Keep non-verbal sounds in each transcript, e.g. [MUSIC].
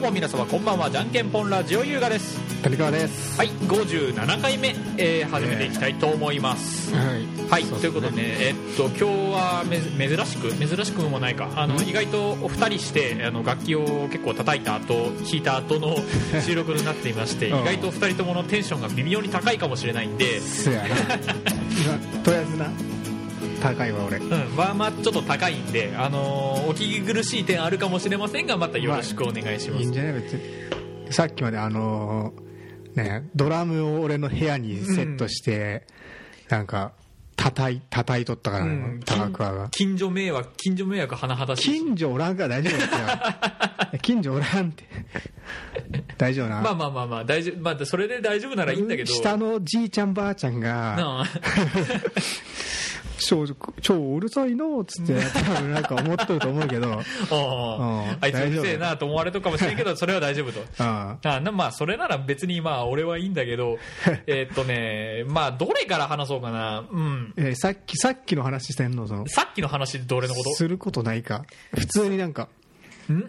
うも皆様こんばんはじゃんけんぽんラジオ優雅です。谷川です。はい57回目、えー始めていきたいと思います、はいはい、そうということで、ね、えっと今日はめず珍しく珍しくもないか。あの意外とお二人してあの楽器を結構叩いた後弾いた後の [LAUGHS] 収録になっていまして意うん。外と二人とものテンションが微妙に高いかもしれないんで、そやな。[LAUGHS] なとりあえずな高いわ俺。うん、まあまあちょっと高いんで、あのーお聞き苦しい点あるかもしれませんがまたよろしくお願いします、いいんじゃない？別に。さっきまであのーねドラムを俺の部屋にセットして、なんか叩い叩いとったからね、うん。高桑が近所迷惑近所迷惑甚だしい。し近所おらんから大丈夫ですよ。[LAUGHS] 近所おらんって。大丈夫な、まあまあまあまあ大丈夫、まあ、それで大丈夫ならいいんだけど。下のじいちゃんばあちゃんがなあ [LAUGHS] 超超うるさいのっつって多分なんか思っとると思うけど。[LAUGHS] あいつうるせえなと思われるかもしれんけどそれは大丈夫と。[LAUGHS] ああなまあそれなら別にまあ俺はいいんだけど [LAUGHS] えっとねまあどれから話そうかな。うん。えーさっきさっきの話してんのその。さっきの話どれのこと？することないか。普通になんか。ん？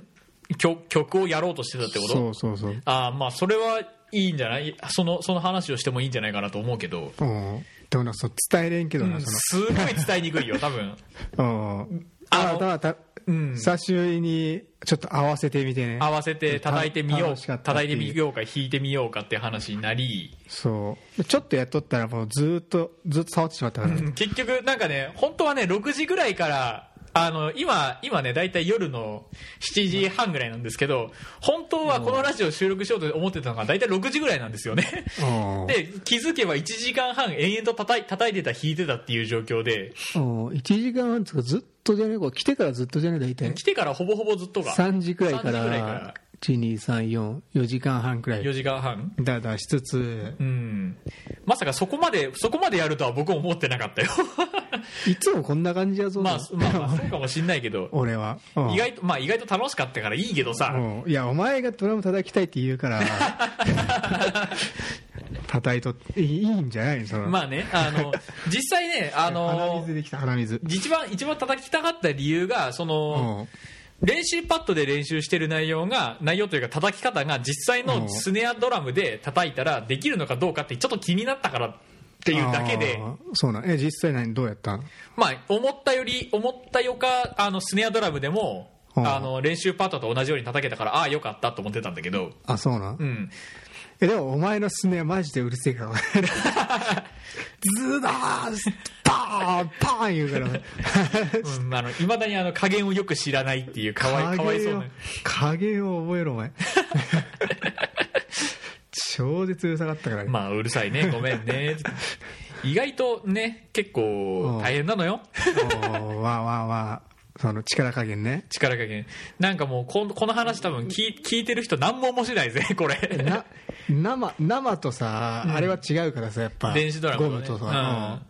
曲曲をやろうとしてたってこと？そうそうそう。ああまあそれはいいんじゃない？そのその話をしてもいいんじゃないかなと思うけど、うんでもなそう伝えれんけどな、そすごい伝えにくいよ多分。の [LAUGHS] うん。あのあただたうん。久しぶりにちょっと合わせてみてね。合わせて叩いてみよう叩いてみようか弾いてみようかって話になり、そう。ちょっとやっとったらもうずーっとずっと触ってしまったから、うん。結局なんかね本当はね6時ぐらいからあの今今ね大体夜の7時半ぐらいなんですけど本当はこのラジオ収録しようと思ってたのが大体6時ぐらいなんですよね。うん。で気づけば1時間半延々と叩い叩いてた弾いてたっていう状況でうん。1時間半つうかずっとじゃねえ来てからずっとじゃねえ大体。来てからほぼほぼずっとが。3時くらいか3時ぐらいからら12344時間半くらい。4時間半？だだしつつ。うん。まさかそこまでそこまでやるとは僕は思ってなかったよ。[LAUGHS] いつもこんな感じやぞ、まあまあまあそうかもしんないけど。俺は、うん。意外とまあ意外と楽しかったからいいけどさ、うん。いやお前がドラム叩きたいって言うから [LAUGHS] 叩いとっていいんじゃないその、まあねあの実際ねあ鼻の水できた鼻水。一番一番叩きたかった理由がその、練習パッドで練習してる内容が内容というか叩き方が実際のスネアドラムで叩いたらできるのかどうかってちょっと気になったからっていうだけで。そうなん。え実際何どうやった？んまあ思ったより思ったよかあのスネアドラムでもうん。あの練習パッドと同じように叩けたからああよかったと思ってたんだけど。あそうなん、うんえでもお前のスネはマジでうるせえから [LAUGHS] ズダースパーンパーン言うから。うんあの未だにあの加減をよく知らないっていうかわいかわいそうな。加減を覚えろお前。超絶うるさかったから。ね、まあうるさいねごめんね。意外とね結構大変なのよ。わあわあわあその力加減ね。力加減。なんかもうこんこの話多分聞い聞いてる人何も面白いぜ [LAUGHS] これ。な生生とさ、あれは違うからさやっぱ。電子ドラムとね。ゴムとさ、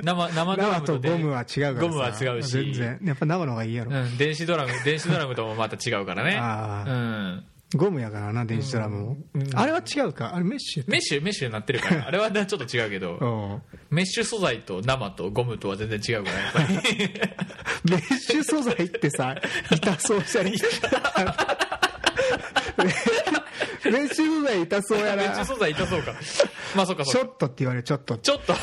うん。生生ドラ生ムとゴムは違うからさ。ゴムは違うし。全然。やっぱ生の方がいいやろ、うん、電子ドラム電子ドラムともまた違うからね。うんゴムやからな電子ドラムも、あれは違うか。あれメッシュメッシュメッシュになってるから。あれはちょっと違うけど。[LAUGHS] うん。メッシュ素材と生とゴムとは全然違うから。やっぱりメッシュ素材ってさ痛そうじゃね [LAUGHS] メッシュ素材痛そうや [LAUGHS] メッシュな素材痛そうか。まあそっかそっか。ちょっとって言われるちょっとちょっと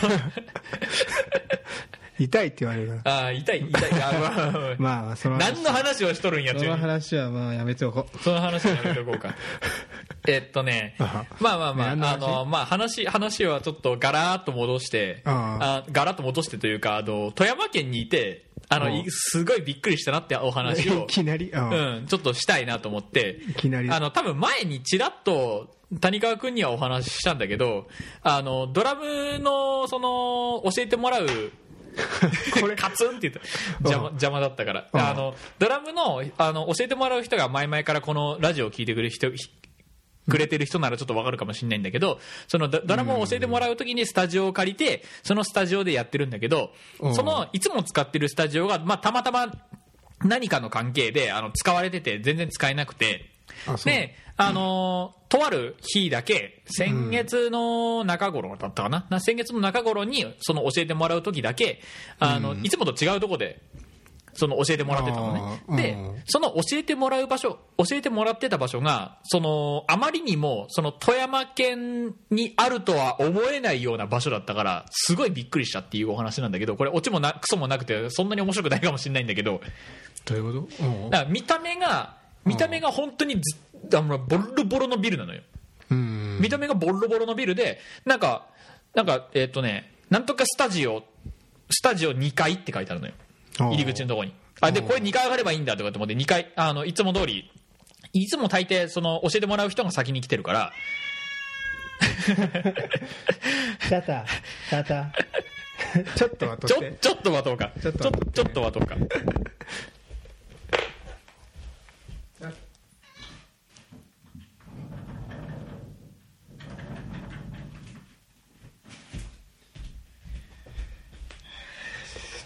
痛いって言われる。ああ痛い痛い。あー [LAUGHS] まあまあその何の話をしとるんやその話はまあやめておこその話はやめとこうか。[LAUGHS] えっとねあまあまあまああのまあ話話はちょっとガラーっと戻してああ。ガラッと戻してというかあの富山県にいてあのすごいびっくりしたなっておう話を [LAUGHS] いきなり？うんうん、ちょっとしたいなと思っていきなり。あの多分前にちらっと谷川君にはお話ししたんだけどあのドラムのその教えてもらう [LAUGHS] これカツンって言った。邪魔邪魔だったから。うん。あのドラムのあの教えてもらう人が前々からこのラジオを聞いてくれる人ひくれてる人ならちょっとわかるかもしれないんだけどそのドドラムを教えてもらうときにスタジオを借りてそのスタジオでやってるんだけどうん。そのいつも使ってるスタジオが、まあ、たまたま何かの関係であの使われてて全然使えなくてであのーとある日だけ先月の中頃だったかな、な先月の中頃にその教えてもらう時だけあの、いつもと違うとこでその教えてもらってたのね。うん。その教えてもらう場所教えてもらってた場所がそのあまりにもその富山県にあるとは思えないような場所だったからすごいびっくりしたっていうお話なんだけどこれオチもなクソもなくてそんなに面白くないかもしれないんだけど。どういうこと？うん。だから見た目が見た目が本当にずあのボロボロのビルなのよ。うん。見た目がボロボロのビルでなんかなんかえっ、とねなんとかスタジオスタジオ2階って書いてあるのよ。入り口のところに。あでこれ2階上がればいいんだとかって思って2階あのいつも通りいつも大抵その教えてもらう人が先に来てるから。シャターシャタ。ーちょっと待っちょとって。ちょっと待とうか。ちょちょっと待って。ちょっと待とうか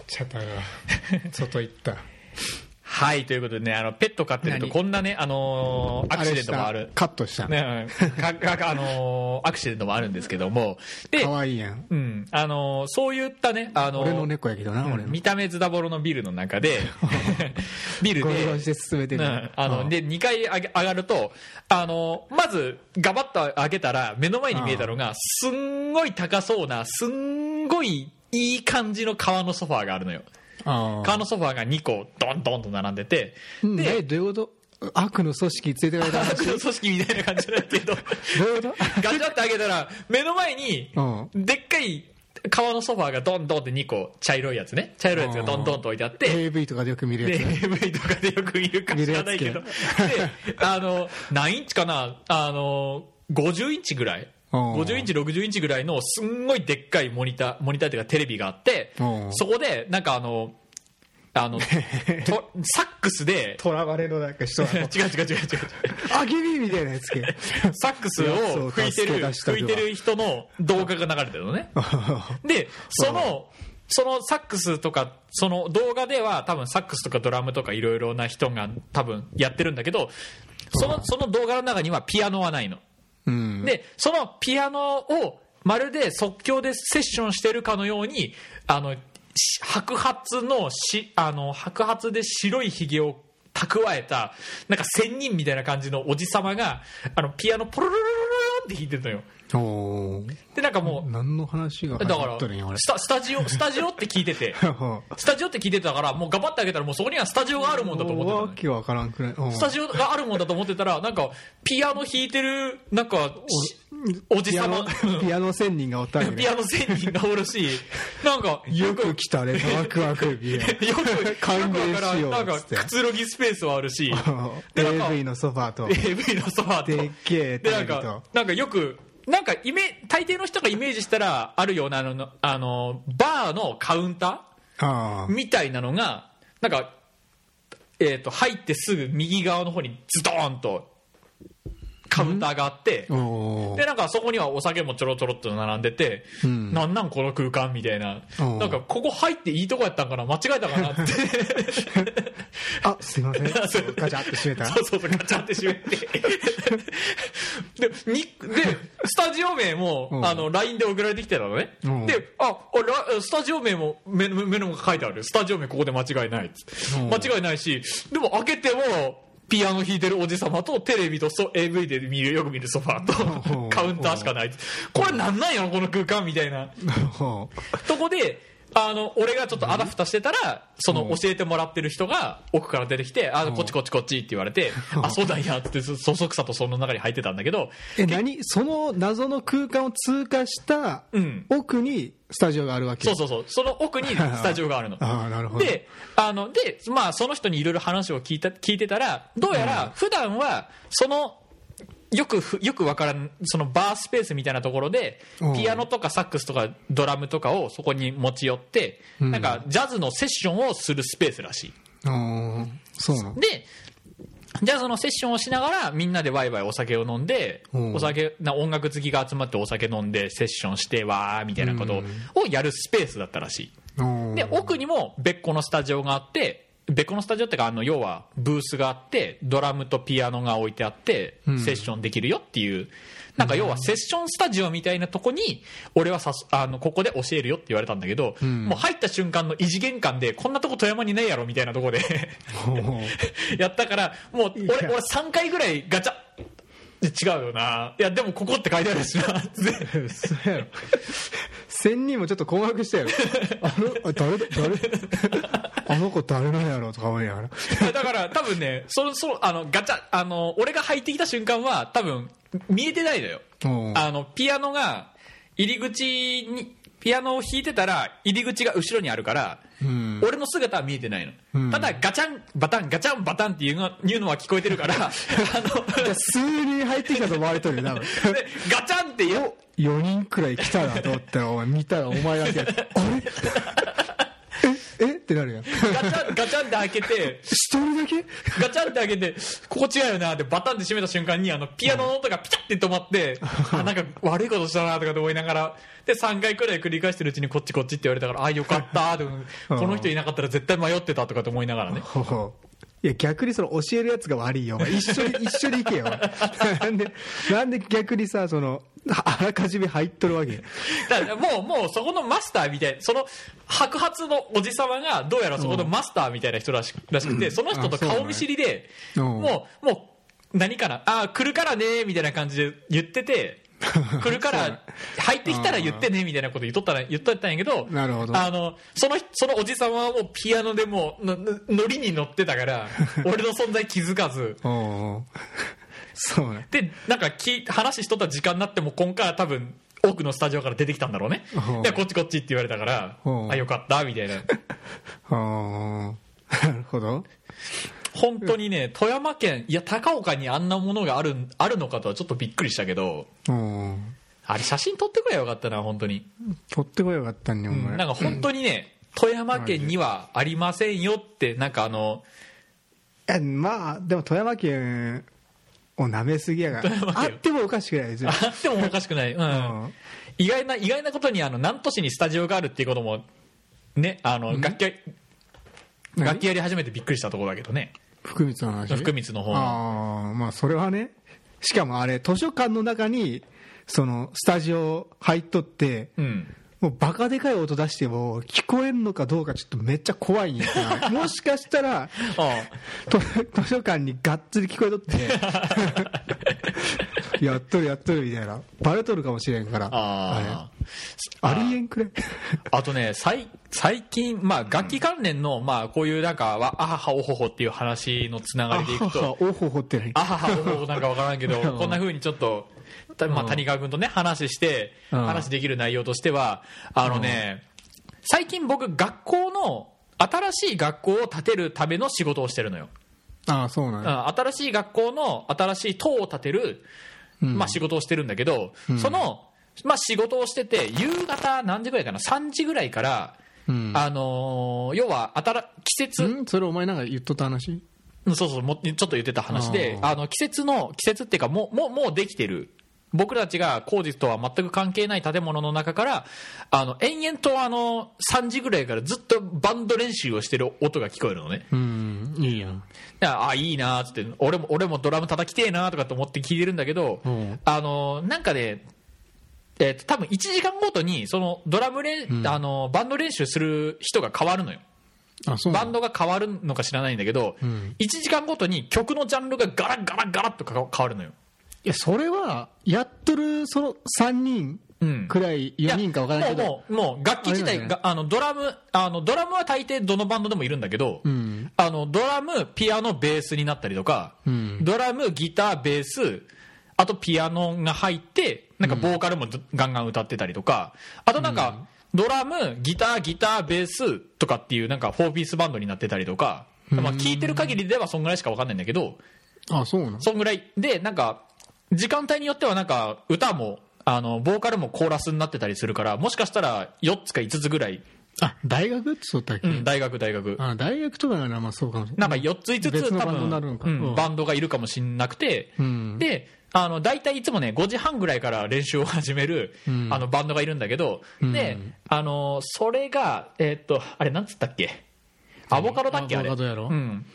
シャターが外行った。はいということでねあのペット飼ってると何？こんなねあのーアクシデントもある。カットした？ねうんかかあのーアクシデントもあるんですけども。でかわいいやん。うん。あのーそういったねあのー俺の猫やけどなうん俺の。見た目ズダボロのビルの中で [LAUGHS] ビルでゴロゴロして進めてる。うんあのうん。で2階上げ上がるとあのまずガバッと開けたら目の前に見えたのがすんごい高そうなすんごいいい感じの革のソファーがあるのよ。あ革のソファーが2個ドンドンと並んでてでどういうこと？悪の組織ついてかれた話悪の組織みたいな感じだけどガチャって開けたら目の前にうん。でっかい革のソファーがドンドンって2個茶色いやつね。茶色いやつがドンドンと置いてあって AV とかでよく見るでやつ AV とかでよく見るか知らないけど。であの何インチかな？あの50インチぐらいうん50インチ60インチぐらいのすんごいでっかいモニターモニターっていうかテレビがあってうん。そこでなんかあのあの [LAUGHS] とサックスでとらわれのなんか人 [LAUGHS] 違う違う違う違う。あげみみたいなやつけ。[LAUGHS] サックスを吹いてる吹いてる人の動画が流れてるのね。でそのそのサックスとかその動画では多分サックスとかドラムとかいろいろな人が多分やってるんだけどそのその動画の中にはピアノはないのでそのピアノをまるで即興でセッションしてるかのようにあの白髪のしあの白髪で白いひげを蓄えたなんか仙人みたいな感じのおじさまがあのピアノポロロロって弾いてるのよでなんかもう何の話がだからスタスタジオスタジオって聞いてて。[LAUGHS] スタジオって聞いてたからもう頑張ってあげたらもうそこにはスタジオがあるもんだと思ってたのねわけわからんくらい？うん。スタジオがあるもんだと思ってたらなんかピアノ弾いてるなんかしおじさま。ピアノピアノ仙人がおったピアノ仙人がおるし。[LAUGHS] なんかよく来たねワクワクよく歓迎しようなんかくつろぎスペースはあるし。[LAUGHS] でなんか AV のソファーと。AV のソファーと。でっけえテでなんかなんかよくなんかイメ大抵の人がイメージしたらあるようなあのあのバーのカウンタあーみたいなのがなんか、えー、と入ってすぐ右側の方にズドーンとカウンターがあって、でなんかそこにはお酒もちょろちょろっと並んでて、うん。なんなんこの空間みたいな、うん。なんかここ入っていいとこやったんかな間違えたかなって。[LAUGHS] あすいません。ガチャって閉めた？そうそうそうガチャって閉めて。でにでスタジオ名も、うん。あの LINE で送られてきてたのね、うん。でああラスタジオ名も目の目の書いてある。スタジオ名ここで間違いない間違いないしでも開けてもピアノ弾いてるおじさまとテレビとそ AV で見るよく見るソファーうんとカウンターしかない。これなんなんやろこの空間みたいな。ほとこであの俺がちょっとあだふたしてたらそのうん。教えてもらってる人が奥から出てきて「あこっちこっちこっち」って言われて「[LAUGHS] あそうなんや」ってそそそくさとその中に入ってたんだけどうえ何？その謎の空間を通過したうん。奥にスタジオがあるわけ？そうそうそう。その奥に [LAUGHS] スタジオがあるの。[LAUGHS] ああなるほど。であので、まあ、その人にいろいろ話を聞いた聞いてたらどうやら普段はそのよくふよくわからんそのバースペースみたいなところでうん。ピアノとかサックスとかドラムとかをそこに持ち寄ってうん。なんかジャズのセッションをするスペースらしい。そうでジャズのセッションをしながらみんなでワイワイお酒を飲んで、うん。お酒な音楽好きが集まってお酒飲んでセッションしてわーみたいなことを,、やるスペースだったらしい。で奥にも別個のスタジオがあって別個のスタジオってかあの要はブースがあってドラムとピアノが置いてあってうん。セッションできるよっていう、なんか要はセッションスタジオみたいなとこに俺はさすあのここで教えるよって言われたんだけど、ん。もう入った瞬間の異次元感でこんなとこ富山にないやろみたいなとこで [LAUGHS] やったからもう俺俺3回ぐらいガチャ違うよな。いやでもここって書いてあるしな。そうやろ仙人もちょっと困惑したやろ [LAUGHS] あのあ誰だ誰？[LAUGHS] あの子誰なんやろうとか思いながら。だから多分ねそのそのあのガチャあの俺が入ってきた瞬間は多分見えてないのよ。う。んあのピアノが入り口にピアノを弾いてたら入り口が後ろにあるから、うん。俺の姿は見えてないの、うん。ただガチャンバタンガチャンバタンっていうのいうのは聞こえてるからあの [LAUGHS] 数人入ってきたと思われとるよ多分。でガチャンって言う4人くらい来たなと思ったらお前見たらお前だけあれ？え？え？ってなるやん。ガチャンガチャンって開けて一人だけ？ガチャンって開けてここ違うよなってバタンって閉めた瞬間にあのピアノの音がピタッて止まってあなんか悪いことしたなとかって思いながらで3回くらい繰り返してるうちにこっちこっちって言われたからあよかったってこの人いなかったら絶対迷ってたとかって思いながらねいや逆にその教えるやつが悪いよ。一緒に [LAUGHS] 一緒に行けよ。なんでなんで逆にさそのあらかじめ入っとるわけ。だからもうもうそこのマスターみたいなその白髪のおじさまがどうやらそこのマスターみたいな人らしらしくてその人と顔見知りでうんもうもう何かなあ来るからねみたいな感じで言ってて [LAUGHS] 来るから入ってきたら言ってねみたいなこと言っとったら言っとったんやけどなるほど。あのそのそのおじさまはもうピアノでもうノリに乗ってたから [LAUGHS] 俺の存在気づかず。[LAUGHS] そうね。でなんか聞い話しとった時間になっても今回は多分多くのスタジオから出てきたんだろうね。う。んでこっちこっちって言われたからう。んあよかったみたいな。ああなるほど本当にね富山県いや高岡にあんなものがあるあるのかとはちょっとびっくりしたけどうん。あれ写真撮ってくればよかったな本当に、取ってこよかったんねお前なんか本当にね富山県にはありませんよってなんかあのいやまあでも富山県を舐めすぎやが富山県。あってもおかしくないですよ。あってもおかしくない、うん。うん。意外な意外なことにあの南砺市にスタジオがあるっていうこともねあの楽器や何？楽器やり始めてびっくりしたところだけどね福光の話？福光の方の。ああまあそれはねしかもあれ図書館の中にそのスタジオ入っとってうん。もうバカでかい音出しても聞こえんのかどうかちょっとめっちゃ怖いんや [LAUGHS] もしかしたら図書館にがっつり聞こえとって [LAUGHS] [LAUGHS] やっとるやっとるみたいな。バレとるかもしれんから。あありえんくらいあとね最最近、まあ、楽器関連の、まあ、こういうなんかわあははおほほっていう話のつながりでいくと。おほほって何？あははおほほなんかわからんけど [LAUGHS] こんなふうにちょっと、たまあ、谷川君とね話してうん。話できる内容としてはあのね最近僕学校の新しい学校を建てるための仕事をしてるのよ。ああそうなん新しい学校の新しい塔を建てる、うんまあ、仕事をしてるんだけど、ん。その、まあ、仕事をしてて夕方何時ぐらいかな？3時ぐらいから、うん。あのー要は新季節、ん？それお前なんか言っとった話？うんそうそうもちょっと言ってた話であの季節の季節っていうかもうもうもうできてる僕たちが工事とは全く関係ない建物の中からあの延々とあの3時ぐらいからずっとバンド練習をしてる音が聞こえるのね。うんいいやん。であいいなーっつって俺も俺もドラム叩きてえなーとかと思って聞いてるんだけど、うん。あのなんかねえーと多分1時間ごとにそのドラム練、あのバンド練習する人が変わるのよ。バンドが変わるのか知らないんだけど、ん。1時間ごとに曲のジャンルがガラガラガラっとか変わるのよいやそれはやっとるその3人うん。くらい4人か分からないけど。もうもう楽器自体があのドラムあのドラムは大抵どのバンドでもいるんだけど、うん。あのドラムピアノベースになったりとか、うん。ドラムギターベースあとピアノが入ってなんかボーカルもガンガン歌ってたりとかあとなんか、ドラムギターギターベースとかっていうなんか4ピースバンドになってたりとか、まあ、聞いてる限りではそんぐらいしか分かんないんだけどあそうなのそんぐらい。でなんか時間帯によってはなんか歌もあのボーカルもコーラスになってたりするからもしかしたら4つか5つぐらい、あ大学ってそうだっけ、うん、大学大学。あ大学とかならまあそうかもしれなないんか4つ5つ多別のバンドになる分のか。うんうん。バンドがいるかもしれなくて、うん。であの大体いつもね5時半ぐらいから練習を始める、うん。あのバンドがいるんだけど、うん。であのそれがえーっとあれなんつったっけ？アボカドだっけ？あれアボカドやろ？うん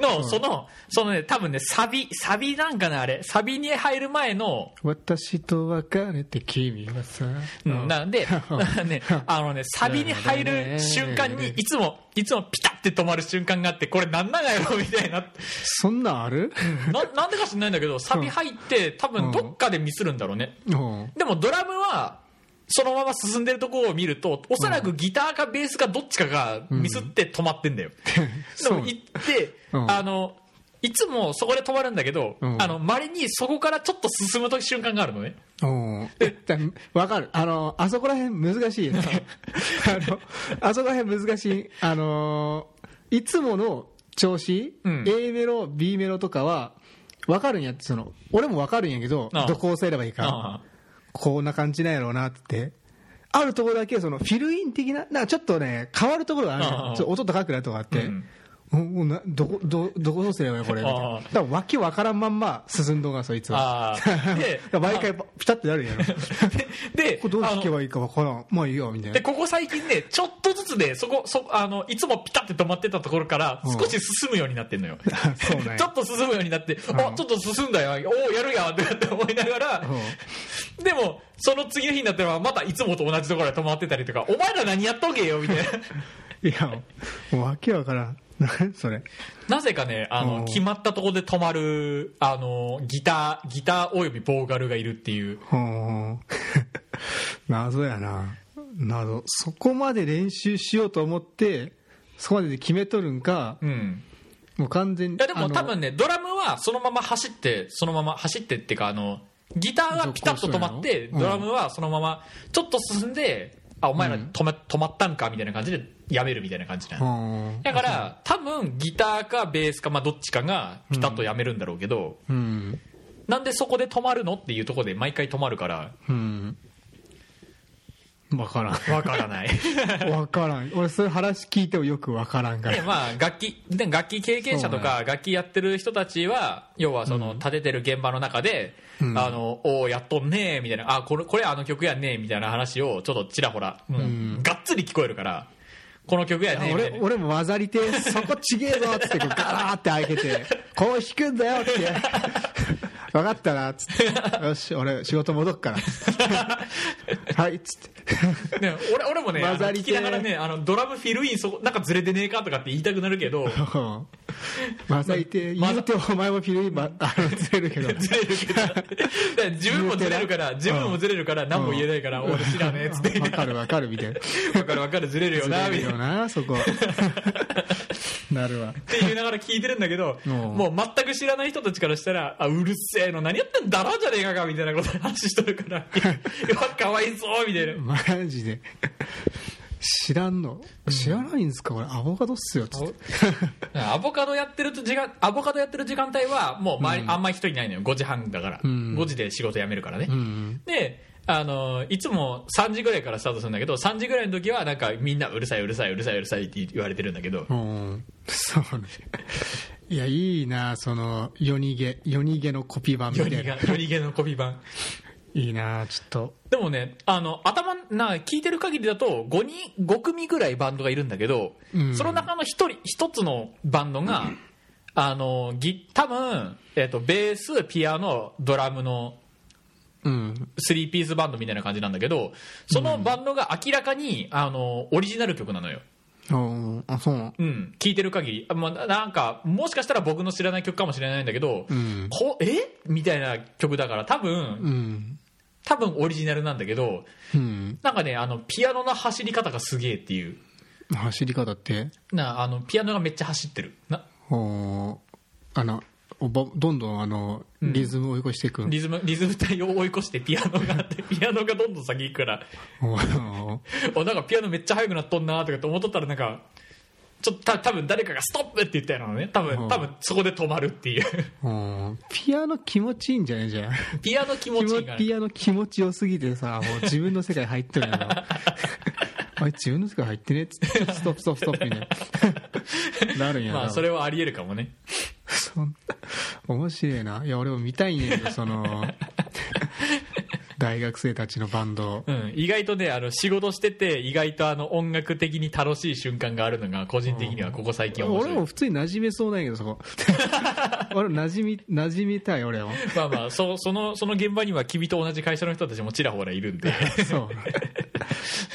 の、その、そのね、多分ね、サビ、サビなんかな、あれ。サビに入る前の、私と別れて君はさうんなんで、ね、あのね、サビに入る瞬間に、いつも、いつもピタって止まる瞬間があって、これなんなんやろみたいな。そんなんあるな、なんでか知んないんだけど、サビ入って、多分どっかでミスるんだろうね。うんでもドラムは、そのまま進んでるところを見ると、おそらくギターかベースかどっちかがミスって止まってんだよ。[LAUGHS] でも行って、うん。あの、いつもそこで止まるんだけど、うん。あの、稀にそこからちょっと進むと瞬間があるのね。う。んかる。あのあそこら辺難しい [LAUGHS] あのあそこら辺難しい。あのいつもの調子、うん。A メロ B メロとかは分かるんやってその俺も分かるんやけどああ。どこ押さえればいいか。あこんな感じなんやろうなって。あるところだけそのフィルイン的ななんかちょっとね変わるところがあるちょっと音高くなるとこがあって、うんおおなどこどどこどうすればいいこれ？みたいな。多分わけわからんまんま進んどんがそいつはで毎回ピタッてなるんやろ。こ [LAUGHS] で、れどう弾けばいいかわからん。まあいいよみたいな。で、ここ最近ね、ちょっとずつで、そこ、そ、あの、いつもピタって止まってたところから、うん。少し進むようになってんのよ。[LAUGHS] そうね。[LAUGHS] ちょっと進むようになって、あ、ちょっと進んだよ、おお、やるやんって思いながら、でも、その次の日になったら、またいつもと同じところで止まってたりとか、お前ら何やっとけよ、みたいな。いやもうわけわからん。何 [LAUGHS] それ。なぜかね、あの、うん決まったところで止まる、あの、ギター、ギターおよびボーカルがいるっていう。[LAUGHS] 謎やな。謎。そこまで練習しようと思ってそこまでで決めとるんかうん。もう完全にいやでも多分ね、ドラムはそのまま走って、そのまま走ってっていうか、あの、ギターがピタッと止まって、ドラムはそのままちょっと進んで、あ、お前ら止め止まったんかみたいな感じでやめるみたいな感じなの。うん。だから、多分ギターかベースか、まあどっちかがピタッとやめるんだろうけど、うん。なんでそこで止まるのっていうところで毎回止まるから、うん。分からん。わからない。[LAUGHS] 分からん。俺そういう話聞いてもよく分からんかでらまあ楽器で楽器経験者とか楽器やってる人たちは要はその立ててる現場の中で、うんあのおおやっとんねーみたいな。あこれこれあの曲やんねーみたいな話をちょっとちらほら、うん。ん。がっつり聞こえるからこの曲やね俺俺も混ざりてえそこちげえぞっつってガラーって開けて [LAUGHS] こう弾くんだよって分かったなっつって。[LAUGHS] よし俺仕事戻っから。[LAUGHS] はいっつって。ね、俺俺もねあの混ざりて聞きながらねあのドラムフィルインそこなんかずれてねえかとかって言いたくなるけど。混ざりてえま言うてお前もフィルインばあのずれるけど。ずれるけど。だから自分もずれるから自分もずれるから何も言えないから俺知らねえっつって。分かる分かるみたいな。分かる分かるずれるよずれるなみたいな。よなそこ。[LAUGHS] なるわ。って言いながら聞いてるんだけど、うん。もう全く知らない人たちからしたら、あ、うるせえの、何やってんだろじゃねえかか、みたいなこと話しとるから、[LAUGHS] かわいそう、みたいな。マジで。知らんの？知らないんですか？これアボカドっすよ。つって [LAUGHS] アボカドやってると時間、アボカドやってる時間帯は、もう周り、うん。あんまり人いないのよ。5時半だから。うん。5時で仕事辞めるからね。うんで、あの、いつも3時ぐらいからスタートするんだけど、3時ぐらいの時は、なんかみんなうるさい、うるさい、うるさい、うるさいって言われてるんだけど、うん。そうねいやいいなその夜逃げ夜逃げのコピー版みたいな夜逃げ、夜逃げのコピー版。いいなちょっとでもね、あの、頭、な、聞いてる限りだと、5人、5組ぐらいバンドがいるんだけど、うんその中の一人、一つのバンドが、[CLEARS THROAT] あの、ギ、多分、えっ、と、ベース、ピアノ、ドラムのうん3ピースバンドみたいな感じなんだけど、そのバンドが明らかに、あの、オリジナル曲なのよ。うん。あそううん、聞いてる限り、あまあ、なんか、もしかしたら僕の知らない曲かもしれないんだけど、うん。こえ？みたいな曲だから、多分、うん。多分オリジナルなんだけど、うん。なんかね、あの、ピアノの走り方がすげえっていう。走り方って？な、あの、ピアノがめっちゃ走ってる。な、おあどんどんあのうん。リズムを追い越していく。のリズム、リズム体を追い越してピアノがあって、[LAUGHS] ピアノがどんどん先行くから、おお、なんかピアノめっちゃ速くなっとんなとかって思っとったらなんか、ちょっとた多分誰かがストップって言ったようなのね。多分、うん。多分そこで止まるっていう。うんピアノ気持ちいいんじゃない？じゃんピアノ気持ちいい。ピアノ気持ちよすぎてさもう自分の世界入ってるやろ [LAUGHS] あれ自分の世界入ってねっつって。ストップストップストップみたいな。[LAUGHS] なるんやな。まあ、それはあり得るかもね。そん面白いな。いや俺も見たいんやけどその [LAUGHS] 大学生たちのバンド。うん、意外とねあの仕事してて意外とあの音楽的に楽しい瞬間があるのが個人的にはここ最近面俺白い。も普通に馴染めそうなんやけどそこ。[LAUGHS] 俺馴染み馴染みたい俺も。まあまあそそのその現場には君と同じ会社の人たちもちらほらいるんで。[LAUGHS] そ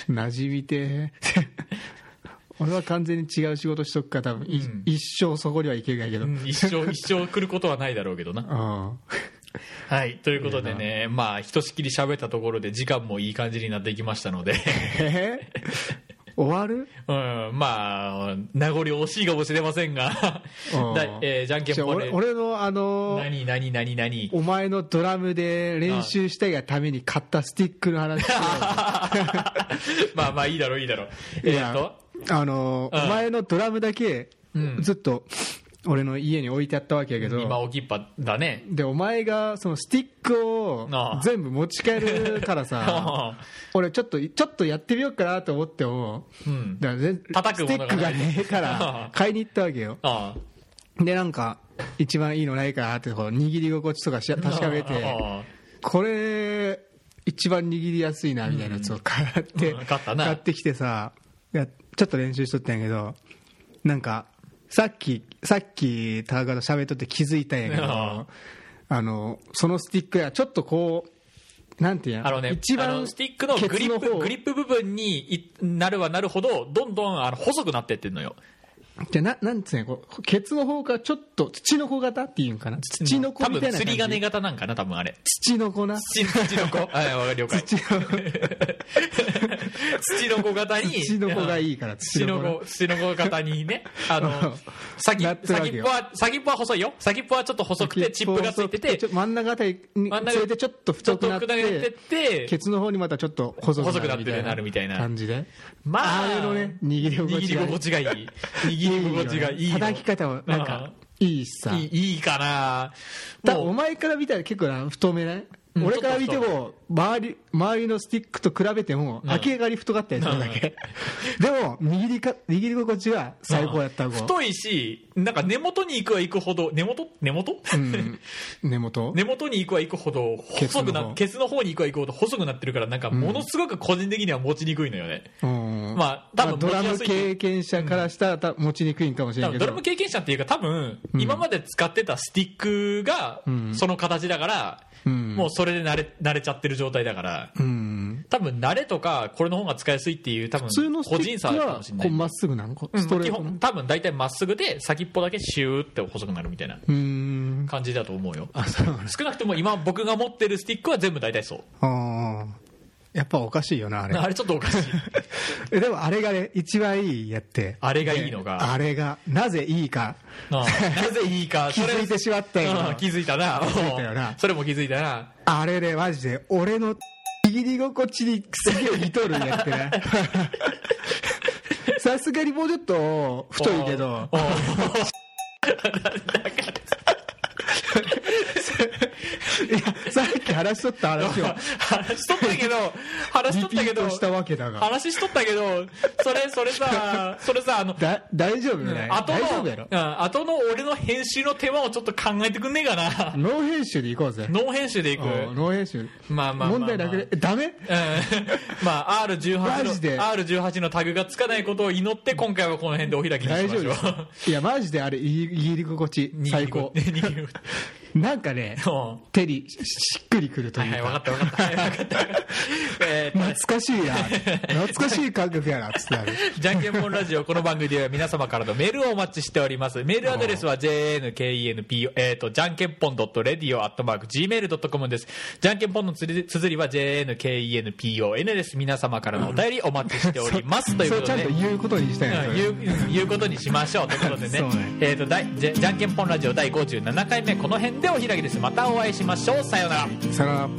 う。馴染みてー俺は完全に違う仕事しとくから多分、いうん。一生そこには行けないけど、うん一生 [LAUGHS] 一生来ることはないだろうけどな。うん。はいということでねまあひとしきり喋ったところで時間もいい感じになってきましたので。え [LAUGHS] 終わる？うんまあ名残惜しいかもしれませんが。えーじゃんけんぽんで。俺俺のあのー何何何何？お前のドラムで練習したいがために買ったスティックの話。[LAUGHS] まあまあいいだろういいだろう。えっとあの前のドラムだけうん。ずっと俺の家に置いてあったわけやけど、今置きっぱだね。でお前がそのスティックを全部持ち帰るからさ [LAUGHS] 俺ちょっとちょっとやってみようかなと思ってもう。ん。だからスティックがねえから [LAUGHS] 買いに行ったわけよ。あでなんか一番いいのないかなってこう握り心地とかし確かめてあこれ一番握りやすいなみたいなやつを買って、うん。買ってきてさいやちょっと練習しとったんやけどなんかさっきさっき田中と喋っとって気づいたんやけどああ。のそのスティックがちょっとこうなんていうんやあのね、一番スティックのグリップグリップ部分にいなるはなるほどどんどんあの細くなってってんのよ。じゃななんつうのケツの方からちょっと土の子型っていうんかな？土の子みたいな感じ？釣り鐘型なんかな多分あれ。土の子な？土土の子。はいわかる了解土の子型に。土の子がいいから土の子子土の子型にね。あうん。の先先っぽは先っぽは細いよ。先っぽはちょっと細くてチップがついてて。真ん中あたりに真ん中でちょっと太くなってっててケツの方にまたちょっと細細くなってくなるみたいな。なるみたいな感じで。まああれのね握り心握り地が心地がいい。握り心地がいいの。叩き方もなんかいいしさ。いいいいかな。お前から見たら結構な太めない、うん俺から見ても周り周りのスティックと比べてもん。明らかに太かったりするだけ、[LAUGHS] でも握りか握り心地は最高やった太いしなんか根元に行くは行くほど根元？根元、うん、[LAUGHS] 根元？根元に行くは行くほど細くなケツの方？に行くは行くほど細くなってるからなんかものすごく個人的には持ちにくいのよね、うん。まあ多分ドラム経験者からしたらた持ちにくいんかもしれないけど。ドラム経験者っていうか多分今まで使ってたスティックがん。その形だから、うん。もうそれで慣れ慣れちゃってる状態だから。うん。多分慣れとかこれの方が使いやすいっていう多分個人差はもしれない。こうまっすぐなの？ストレートの？基本多分大体まっすぐで先っぽだけシューって細くなるみたいなうん。感じだと思うよ。少なくとも今僕が持ってるスティックは全部大体そう。あーやっぱおかしいよなあれ。あれちょっとおかしい。え [LAUGHS] でもあれがね一番いいやって。あれがいいのが。あれがなぜいいか。うんなぜいいか [LAUGHS] 気づいてしまったようん気づいたな。[LAUGHS] 気づいたよな。それも気づいたな。あれねマジで俺の握り心地にすげえ似とるんやってねさすがにもうちょっと太いけどやさっき話しとった話を。[LAUGHS] 話しとったけど話しとったけどしたわけだが。話しとったけどそれそれさ [LAUGHS] それさあのだ大丈夫ね。後大丈のうん後の俺の編集の手間をちょっと考えてくんねえかな。ノー編集でいこうぜ。ノー編集でいく。うんノー編集。まあまあ問題なくねえダメ？うん。[LAUGHS] まあ R18 のマジで。R18 のタグがつかないことを祈って今回はこの辺でお開きに大しましょう。いやマジであれ握り心地。最高なんかねうん手にししっくりくるとはいいうはい、か分かった分かった。はい分かった [LAUGHS] 懐かしいな懐かしい感覚やなつってあるじゃんけんぽんラジオ、この番組では皆様からのメールをお待ちしております。メールアドレスは jnkenpo、えーっと、じゃんけんぽん .radio.gmail.com です。じゃんけんぽんのつり綴りは jnkenpon です。皆様からのお便りお待ちしております。ということでちゃんと。言うことにしたいなうん言う言うことにしましょうということでね [LAUGHS] えー、と第じゃじゃんけんぽんラジオ第57回目この辺でお開きです。またお会いしましょう。さようなら。さよなら。